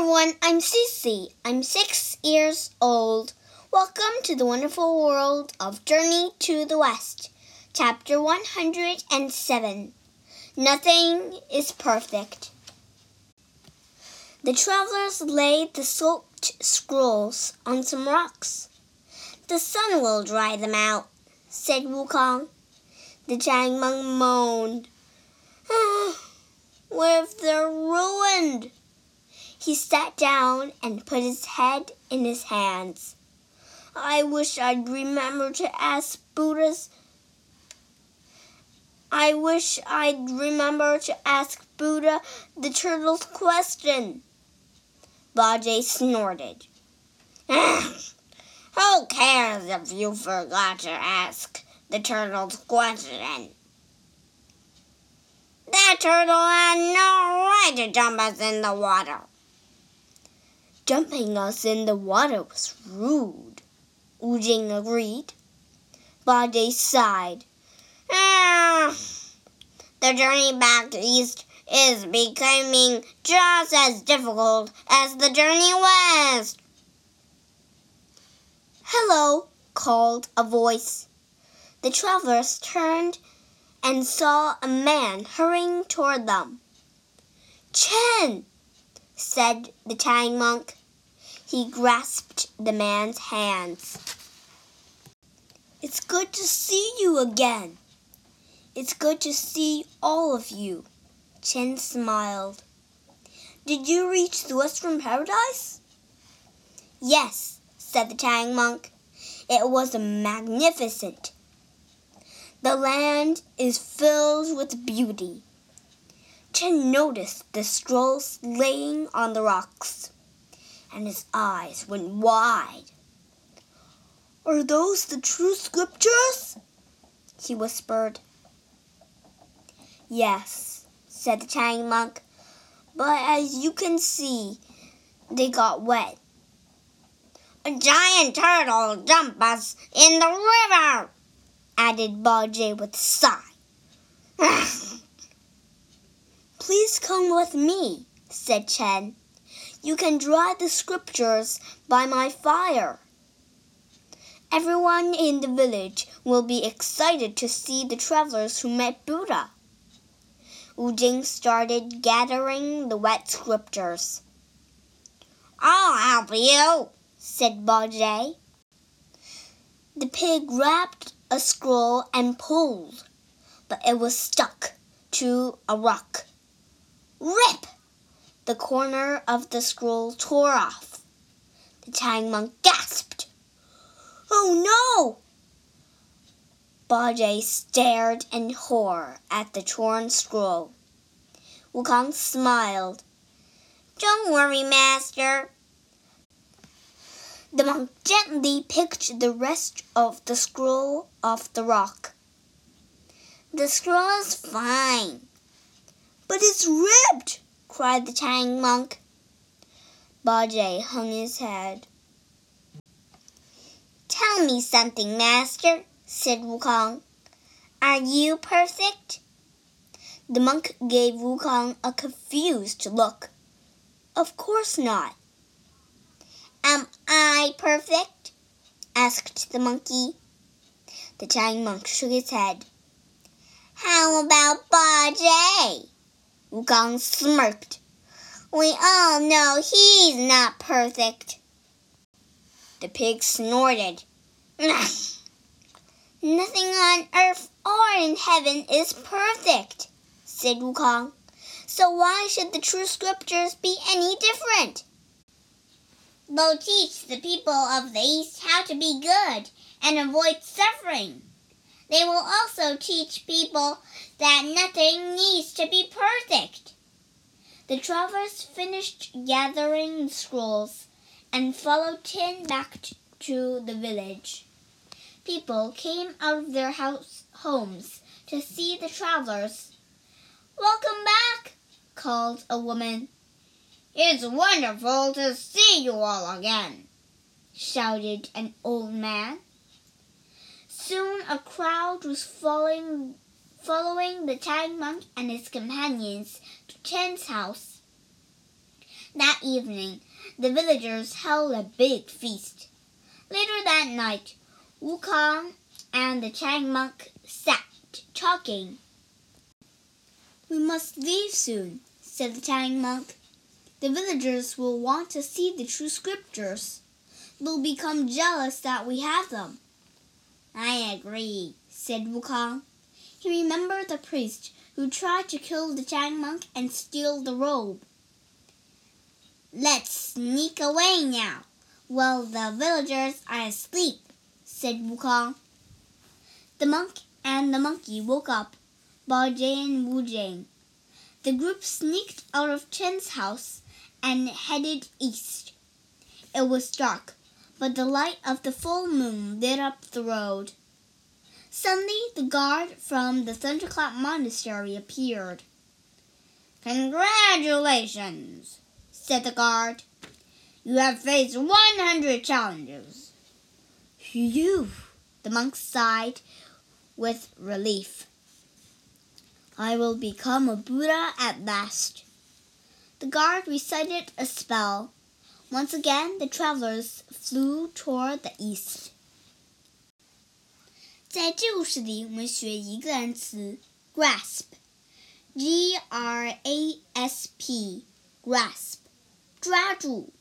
everyone, I'm Cece. I'm six years old. Welcome to the wonderful world of Journey to the West, chapter 107. Nothing is perfect. The travelers laid the soaked scrolls on some rocks. The sun will dry them out, said Wukong. The Tang monk moaned. Ah, what if they're ruined? He sat down and put his head in his hands. I wish I'd remember to ask Buddha's. I wish I'd remember to ask Buddha the turtle's question. Bajie snorted. Who cares if you forgot to ask the turtle's question? That turtle had no right to jump us in the water. Jumping us in the water was rude, Wu Jing agreed. Bajie sighed. Ah, the journey back east is becoming just as difficult as the journey west. Hello, called a voice. The travelers turned and saw a man hurrying toward them. Chen, said the Tang monk. He grasped the man's hands. It's good to see you again. It's good to see all of you. Chen smiled. Did you reach the Western Paradise? Yes, said the Tang monk. It was magnificent. The land is filled with beauty. Chen noticed the scrolls laying on the rocks and his eyes went wide. Are those the true scriptures? he whispered. Yes, said the Tang monk, but as you can see, they got wet. A giant turtle jumped us in the river, added Bajie with a sigh. Please come with me, said Chen. You can dry the scriptures by my fire. Everyone in the village will be excited to see the travelers who met Buddha. Wu Jing started gathering the wet scriptures. I'll help you, said Bajie. The pig grabbed a scroll and pulled, but it was stuck to a rock. Rip! The corner of the scroll tore off. The Tang monk gasped. Oh no! Bajie stared in horror at the torn scroll. Wukong smiled. Don't worry, master. The monk gently picked the rest of the scroll off the rock. The scroll is fine. But it's ripped, cried the Tang monk. Bajie hung his head. Tell me something, master, said Wukong. Are you perfect? The monk gave Wukong a confused look. Of course not. Am I perfect? asked the monkey. The Tang monk shook his head. How about Bajie? Wukong smirked. We all know he's not perfect. The pig snorted. Nothing on earth or in heaven is perfect, said Wukong. So why should the true scriptures be any different? They'll teach the people of the East how to be good and avoid suffering. They will also teach people that nothing needs to be perfect. The travelers finished gathering the scrolls and followed Chen back to the village. People came out of their house homes to see the travelers. Welcome back, called a woman. It's wonderful to see you all again, shouted an old man. Soon a crowd was following, following the Tang monk and his companions to Chen's house. That evening, the villagers held a big feast. Later that night, Wukong and the Chang monk sat talking. We must leave soon, said the Chang monk. The villagers will want to see the true scriptures. They'll become jealous that we have them. I agree, said Wukong. He remembered the priest who tried to kill the Chang monk and steal the robe. Let's sneak away now, while the villagers are asleep, said Wukong. The monk and the monkey woke up, Bajie and Wu Jing. The group sneaked out of Chen's house and headed east. It was dark, but the light of the full moon lit up the road. Suddenly, the guard from the Thunderclap Monastery appeared. Congratulations, said the guard. You have faced 100 challenges. Phew, the monk sighed with relief. I will become a Buddha at last. The guard recited a spell. Once again, the travelers flew toward the east. 在这故事里，我们学一个单词 grasp，g r a s p，grasp，抓住。